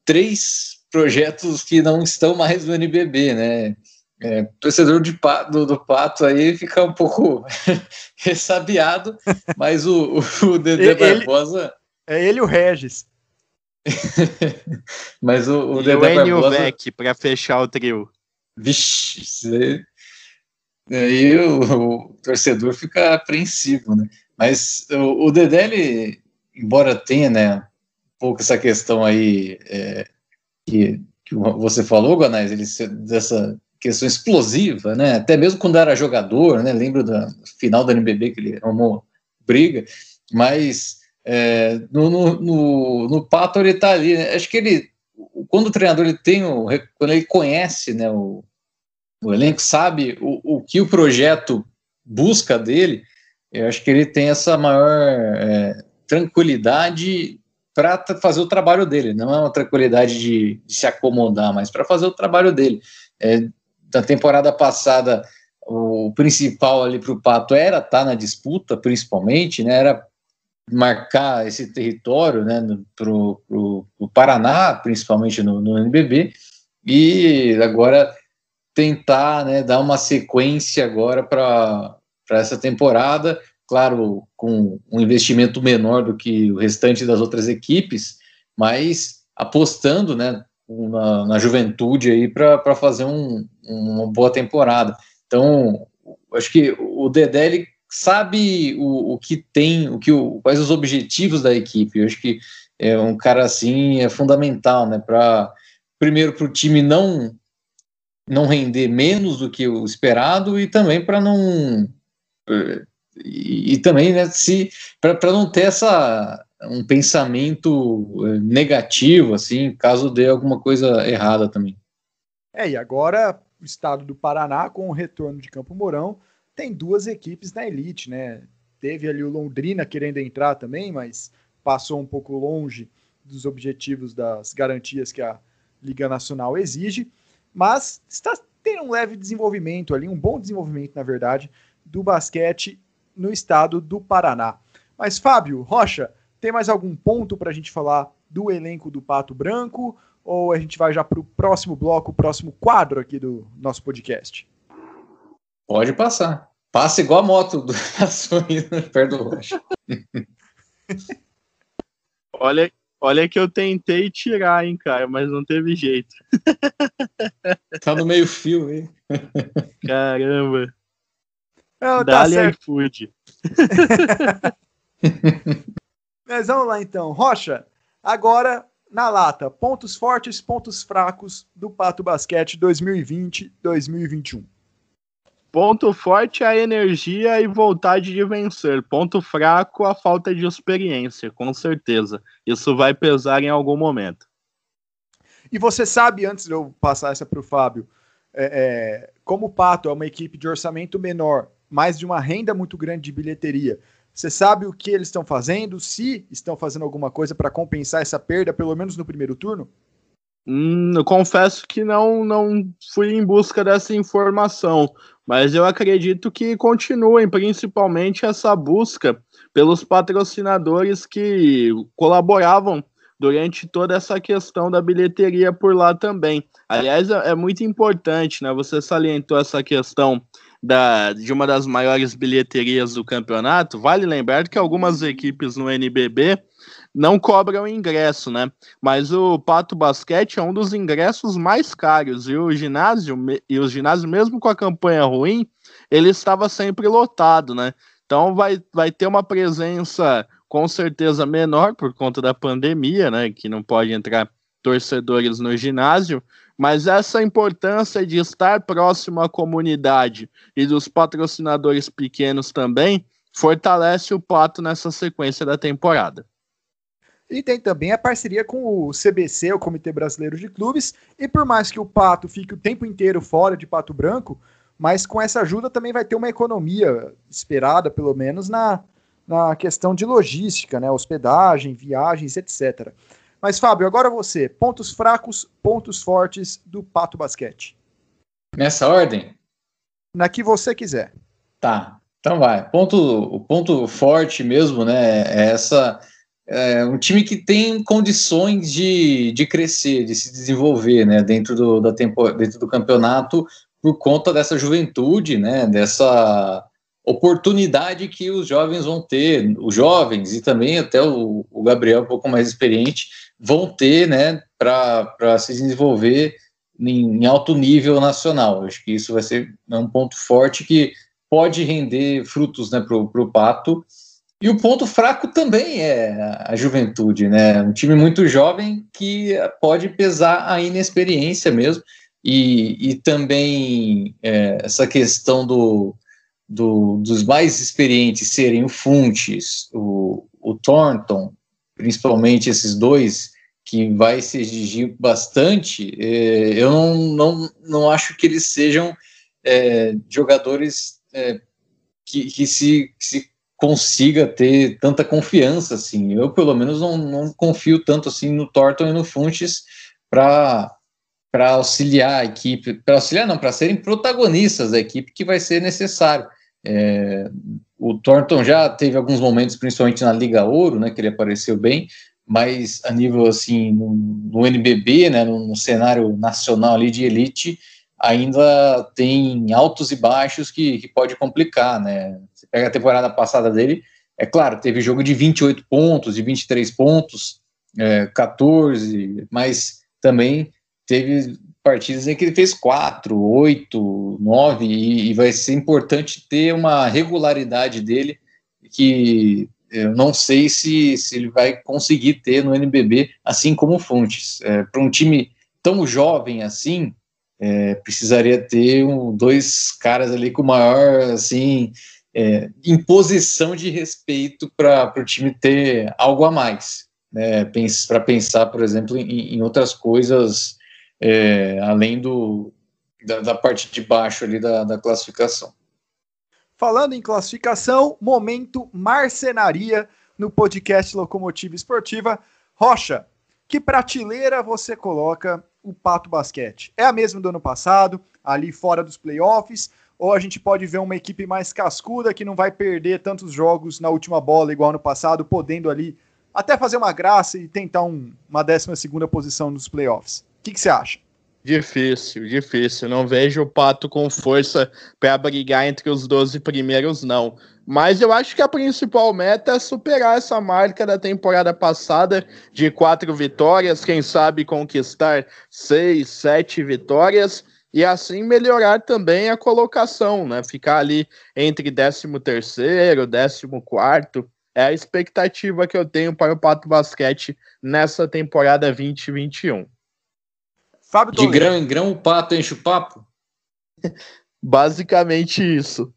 S2: três projetos que não estão mais no NBB, né? É, torcedor de, do, do, Pato aí fica um pouco ressabiado, mas o, o Dedé Barbosa.
S1: É ele o Regis.
S2: mas o, o
S3: e Dedé o. Beck para fechar o trio.
S2: Vixe, você... aí o, o, torcedor fica apreensivo, né? Mas o, o Dedé, ele, embora tenha, né, um pouco essa questão aí é, que, que você falou, Guanais, ele dessa questão explosiva, né? Até mesmo quando era jogador, né? Lembro da final da NBB que ele arrumou briga, mas é, no, no, no, no, Pato ele tá ali. Né? Acho que ele, quando o treinador ele tem, o, quando ele conhece, né? O, o elenco sabe o, o que o projeto busca dele, eu acho que ele tem essa maior é, tranquilidade para fazer o trabalho dele, não é uma tranquilidade de, de se acomodar, mas para fazer o trabalho dele. É, da temporada passada, o principal ali para o Pato era estar tá na disputa, principalmente, né, era marcar esse território né, para o Paraná, principalmente no, no NBB, e agora tentar né, dar uma sequência agora para essa temporada, claro, com um investimento menor do que o restante das outras equipes, mas apostando, né, na, na juventude aí para fazer um, uma boa temporada. Então, acho que o Dedé ele sabe o, o que tem, o que o, quais os objetivos da equipe. Eu acho que é um cara assim é fundamental, né, para primeiro para o time não não render menos do que o esperado e também para não e, e também, né, se para não ter essa um pensamento eh, negativo, assim, caso dê alguma coisa errada também.
S1: É, e agora o estado do Paraná, com o retorno de Campo Mourão, tem duas equipes na elite, né? Teve ali o Londrina querendo entrar também, mas passou um pouco longe dos objetivos das garantias que a Liga Nacional exige, mas está tendo um leve desenvolvimento ali, um bom desenvolvimento, na verdade, do basquete no estado do Paraná. Mas, Fábio, Rocha, tem mais algum ponto para a gente falar do elenco do Pato Branco? Ou a gente vai já para o próximo bloco, o próximo quadro aqui do nosso podcast?
S2: Pode passar. Passa igual a moto do perto do Rocha.
S3: olha, olha que eu tentei tirar, hein, cara, mas não teve jeito.
S2: tá no meio fio, hein?
S3: Caramba. Não, tá Dali iFood.
S1: Mas vamos lá então. Rocha, agora na lata, pontos fortes, pontos fracos do Pato Basquete 2020-2021.
S3: Ponto forte a energia e vontade de vencer. Ponto fraco a falta de experiência, com certeza. Isso vai pesar em algum momento.
S1: E você sabe, antes de eu passar essa para o Fábio, é, é, como o Pato é uma equipe de orçamento menor, mais de uma renda muito grande de bilheteria. Você sabe o que eles estão fazendo? Se estão fazendo alguma coisa para compensar essa perda, pelo menos no primeiro turno?
S3: Hum, eu confesso que não, não fui em busca dessa informação, mas eu acredito que continuem, principalmente essa busca pelos patrocinadores que colaboravam durante toda essa questão da bilheteria por lá também. Aliás, é, é muito importante, né? Você salientou essa questão da, de uma das maiores bilheterias do campeonato, vale lembrar que algumas equipes no NBB não cobram ingresso, né? Mas o Pato Basquete é um dos ingressos mais caros e o ginásio e o ginásio mesmo com a campanha ruim, ele estava sempre lotado, né? Então vai, vai ter uma presença com certeza menor por conta da pandemia, né? Que não pode entrar torcedores no ginásio, mas essa importância de estar próximo à comunidade e dos patrocinadores pequenos também fortalece o Pato nessa sequência da temporada.
S1: E tem também a parceria com o CBC, o Comitê Brasileiro de Clubes, e por mais que o Pato fique o tempo inteiro fora de Pato Branco, mas com essa ajuda também vai ter uma economia esperada, pelo menos, na, na questão de logística, né? hospedagem, viagens, etc. Mas, Fábio, agora você. Pontos fracos, pontos fortes do Pato Basquete.
S2: Nessa ordem?
S1: Na que você quiser.
S2: Tá. Então vai. Ponto, o ponto forte mesmo, né? É essa. É um time que tem condições de, de crescer, de se desenvolver, né? Dentro do, da tempo, dentro do campeonato, por conta dessa juventude, né? Dessa oportunidade que os jovens vão ter, os jovens e também até o, o Gabriel, um pouco mais experiente, vão ter né, para se desenvolver em, em, alto nível nacional. Acho que isso vai ser um ponto forte que pode render frutos né, para o Pato. E o ponto fraco também é a juventude, né? Um time muito jovem que pode pesar a inexperiência mesmo. E, e também é, essa questão do, do, dos mais experientes serem o Funtes, o, o Thornton, principalmente esses dois, que vai se exigir bastante, é, eu não, não, não acho que eles sejam é, jogadores é, que, que, se, que se consiga ter tanta confiança assim. Eu, pelo menos, não, não confio tanto assim no Thornton e no Funches para para auxiliar a equipe, para auxiliar não, para serem protagonistas da equipe que vai ser necessário. É, o Thornton já teve alguns momentos, principalmente na Liga Ouro, né, que ele apareceu bem, mas a nível assim no, no NBB, né, no, no, cenário nacional ali de elite, ainda tem altos e baixos que, que pode complicar, né? Você pega a temporada passada dele, é claro, teve jogo de 28 pontos, de 23 pontos, é, 14, mas também teve partidas em que ele fez 4, 8, 9, e, e vai ser importante ter uma regularidade dele que eu não sei se, se ele vai conseguir ter no NBB, assim como o Fontes. É, Para um time tão jovem assim, é, precisaria ter um, dois caras ali com maior assim é, imposição de respeito para o time ter algo a mais, né, para pensar, por exemplo, em, em outras coisas é, além do, da, da, parte de baixo ali da, da classificação.
S1: Falando em classificação, momento marcenaria no podcast Locomotiva Esportiva. Rocha, que prateleira você coloca o Pato Basquete? É a mesma do ano passado, ali fora dos playoffs, ou a gente pode ver uma equipe mais cascuda que não vai perder tantos jogos na última bola igual ano passado, podendo ali até fazer uma graça e tentar um, uma 12 segunda posição nos playoffs? O que, que você acha?
S3: Difícil, difícil. Não vejo o Pato com força para brigar entre os 12 primeiros, não. Mas eu acho que a principal meta é superar essa marca da temporada passada de quatro vitórias, quem sabe conquistar seis, sete vitórias e assim melhorar também a colocação, né? Ficar ali entre 13 terceiro, 14 quarto. É a expectativa que eu tenho para o Pato Basquete nessa temporada 2021.
S2: Fábio De grão em grão, o pato enche o papo?
S3: Basicamente isso.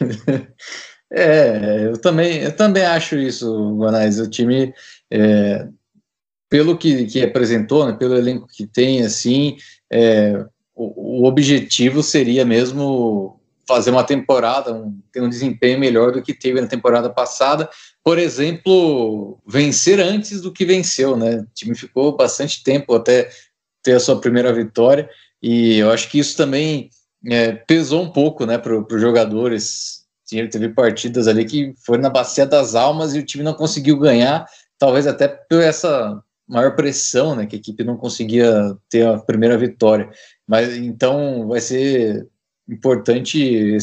S2: é, eu também, eu também acho isso, Guanais. O time, é, pelo que, que apresentou, né, pelo elenco que tem, assim, é, o, o, objetivo seria mesmo fazer uma temporada, um, ter um desempenho melhor do que teve na temporada passada. Por exemplo, vencer antes do que venceu, né? O time ficou bastante tempo até ter a sua primeira vitória, e eu acho que isso também é, pesou um pouco né, para os jogadores. Teve partidas ali que foi na bacia das almas e o time não conseguiu ganhar, talvez até por essa maior pressão, né, que a equipe não conseguia ter a primeira vitória. Mas então vai ser importante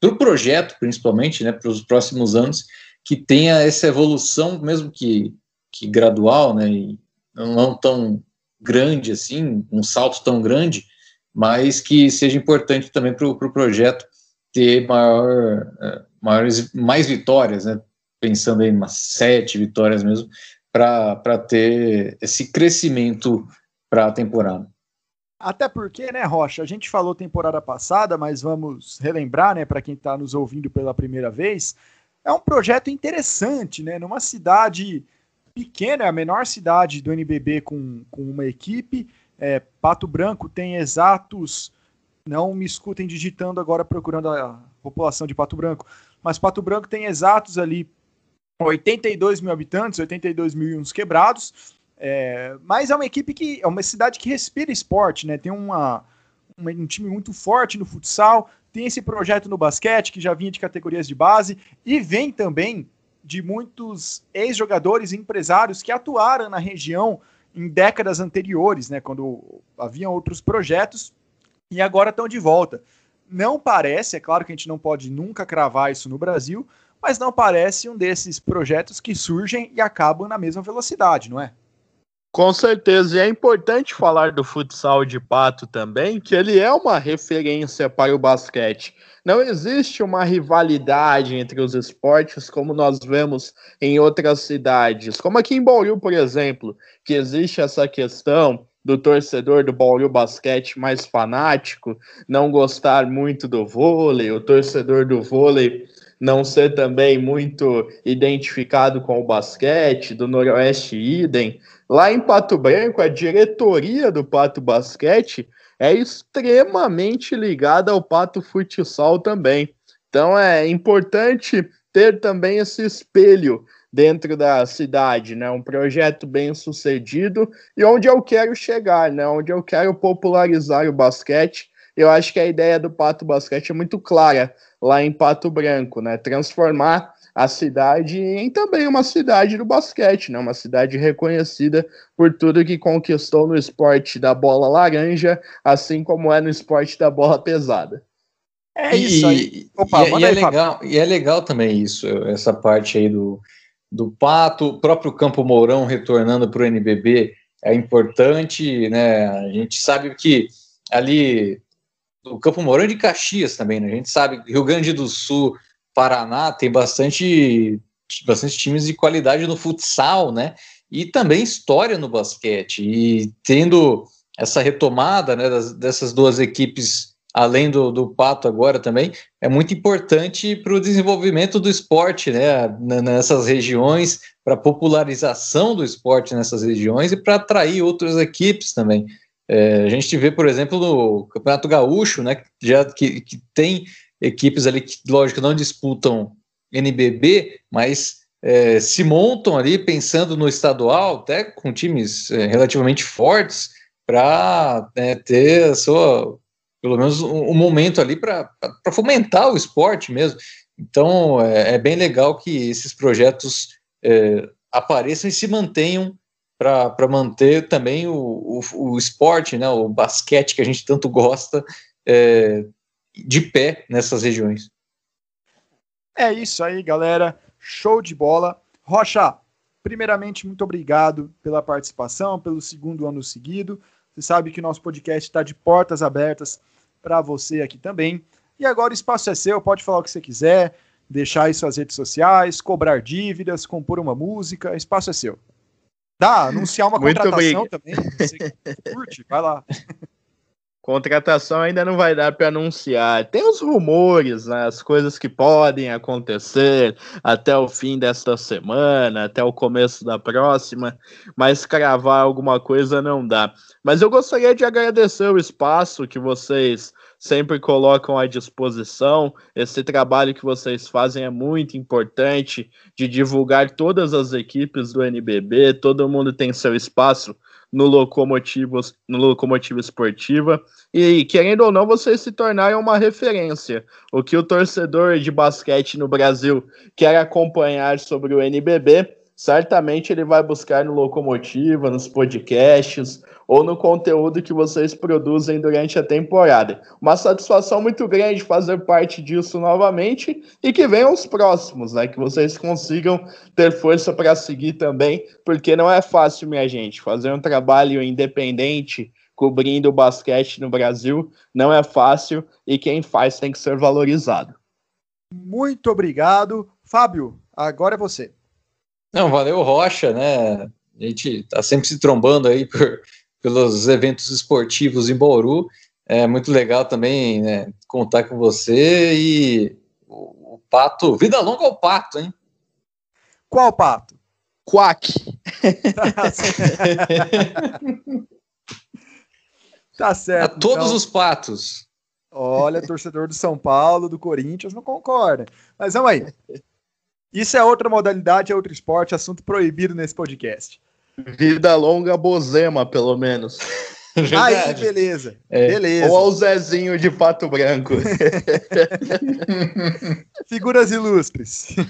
S2: para o projeto, principalmente, né, para os próximos anos, que tenha essa evolução, mesmo que, que gradual, né, e não tão grande assim, um salto tão grande, mas que seja importante também para o pro projeto ter maior, é, maiores, mais vitórias, né? pensando em umas sete vitórias mesmo, para ter esse crescimento para a temporada.
S1: Até porque, né, Rocha, a gente falou temporada passada, mas vamos relembrar, né, para quem está nos ouvindo pela primeira vez, é um projeto interessante, né, numa cidade pequena, a menor cidade do NBB com, com uma equipe. É, Pato Branco tem exatos. Não me escutem digitando agora procurando a população de Pato Branco, mas Pato Branco tem exatos ali 82 mil habitantes, 82 mil e uns quebrados. É, mas é uma equipe que é uma cidade que respira esporte, né? Tem uma, uma, um time muito forte no futsal, tem esse projeto no basquete que já vinha de categorias de base e vem também de muitos ex-jogadores e empresários que atuaram na região em décadas anteriores, né, quando haviam outros projetos e agora estão de volta. Não parece, é claro que a gente não pode nunca cravar isso no Brasil, mas não parece um desses projetos que surgem e acabam na mesma velocidade, não é?
S3: Com certeza, e é importante falar do futsal de Pato também, que ele é uma referência para o basquete. Não existe uma rivalidade entre os esportes como nós vemos em outras cidades, como aqui em Bauru, por exemplo, que existe essa questão do torcedor do Bauru Basquete mais fanático não gostar muito do vôlei, o torcedor do vôlei não ser também muito identificado com o basquete, do Noroeste idem. Lá em Pato Branco, a diretoria do Pato Basquete é extremamente ligada ao Pato Futsal também. Então é importante ter também esse espelho dentro da cidade, né? Um projeto bem sucedido e onde eu quero chegar, né? Onde eu quero popularizar o basquete. Eu acho que a ideia do Pato Basquete é muito clara lá em Pato Branco, né? Transformar a cidade em também uma cidade do basquete, né? Uma cidade reconhecida por tudo que conquistou no esporte da bola laranja, assim como é no esporte da bola pesada.
S2: É isso aí. Opa, e, e é legal, e é legal também isso, essa parte aí do, do Pato, o próprio Campo Mourão retornando para o NBB é importante, né? A gente sabe que ali o Campo Mourão é de Caxias também, né? A gente sabe Rio Grande do Sul, Paraná tem bastante, bastante times de qualidade no futsal, né? E também história no basquete. E tendo essa retomada né, das, dessas duas equipes além do, do pato agora também, é muito importante para o desenvolvimento do esporte, né, nessas regiões, para a popularização do esporte nessas regiões e para atrair outras equipes também. É, a gente vê, por exemplo, no Campeonato Gaúcho, né, já que, que tem equipes ali que, lógico, não disputam NBB, mas é, se montam ali pensando no estadual, até com times é, relativamente fortes, para né, ter a sua pelo menos um, um momento ali para fomentar o esporte mesmo. Então é, é bem legal que esses projetos é, apareçam e se mantenham para manter também o, o, o, esporte, né, o basquete que a gente tanto gosta, é, de pé nessas regiões.
S1: É isso aí, galera. Show de bola. Rocha, primeiramente, muito obrigado pela participação, pelo segundo ano seguido. Você sabe que o nosso podcast está de portas abertas para você aqui também. E agora o espaço é seu, pode falar o que você quiser, deixar aí suas redes sociais, cobrar dívidas, compor uma música, o espaço é seu. Dá, anunciar uma Muito contratação bem. também, você curte, vai lá.
S3: Contratação ainda não vai dar para anunciar. Tem os rumores, né, as coisas que podem acontecer até o fim desta semana, até o começo da próxima, mas cravar alguma coisa não dá. Mas eu gostaria de agradecer o espaço que vocês sempre colocam à disposição. Esse trabalho que vocês fazem é muito importante de divulgar todas as equipes do NBB, todo mundo tem seu espaço no Locomotivo, no Locomotivo Esportiva. E, querendo ou não, vocês se tornaram uma referência. O que o torcedor de basquete no Brasil quer acompanhar sobre o NBB, certamente ele vai buscar no Locomotiva, nos podcasts, ou no conteúdo que vocês produzem durante a temporada. Uma satisfação muito grande fazer parte disso novamente e que venham os próximos, né? Que vocês consigam ter força para seguir também, porque não é fácil, minha gente, fazer um trabalho independente cobrindo o basquete no Brasil não é fácil e quem faz tem que ser valorizado.
S1: Muito obrigado, Fábio. Agora é você.
S2: Não, valeu, Rocha, né? A gente tá sempre se trombando aí por pelos eventos esportivos em Bauru. É muito legal também né, contar com você e o, o, Pato. Vida longa ao Pato, hein?
S1: Qual Pato?
S3: Quack.
S1: tá certo.
S2: A todos então. os patos.
S1: Olha, torcedor do São Paulo, do Corinthians, não concorda. Mas vamos aí. Isso é outra modalidade, é outro esporte, assunto proibido nesse podcast.
S3: Vida longa Bozema, pelo menos.
S1: Aí, beleza. É. beleza.
S3: Ou ao Zezinho de Pato Branco.
S1: Figuras ilustres.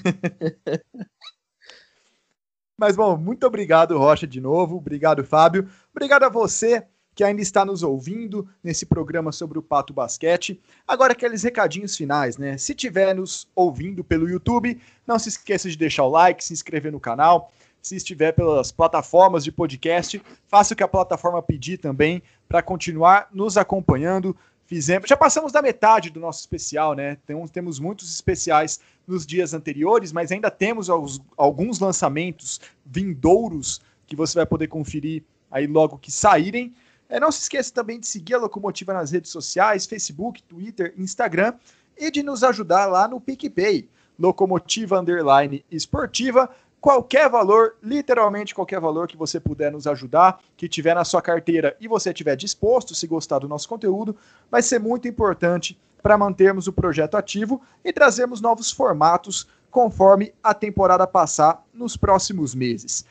S1: Mas bom, muito obrigado, Rocha, de novo. Obrigado, Fábio. Obrigado a você que ainda está nos ouvindo nesse programa sobre o Pato Basquete. Agora, aqueles recadinhos finais, né? Se estiver nos ouvindo pelo YouTube, não se esqueça de deixar o like, se inscrever no canal se estiver pelas plataformas de podcast, faça o que a plataforma pedir também para continuar nos acompanhando. Fizemos, já passamos da metade do nosso especial, né? Temos, muitos especiais nos dias anteriores, mas ainda temos alguns, alguns lançamentos vindouros que você vai poder conferir aí logo que saírem. É, não se esqueça também de seguir a Locomotiva nas redes sociais, Facebook, Twitter, Instagram e de nos ajudar lá no PicPay, Locomotiva Underline Esportiva qualquer valor, literalmente qualquer valor que você puder nos ajudar, que tiver na sua carteira e você estiver disposto, se gostar do nosso conteúdo, vai ser muito importante para mantermos o projeto ativo e trazermos novos formatos conforme a temporada passar nos próximos meses.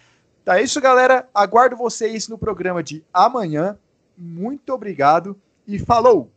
S1: Tá isso, galera. Aguardo vocês no programa de amanhã. Muito obrigado e falou!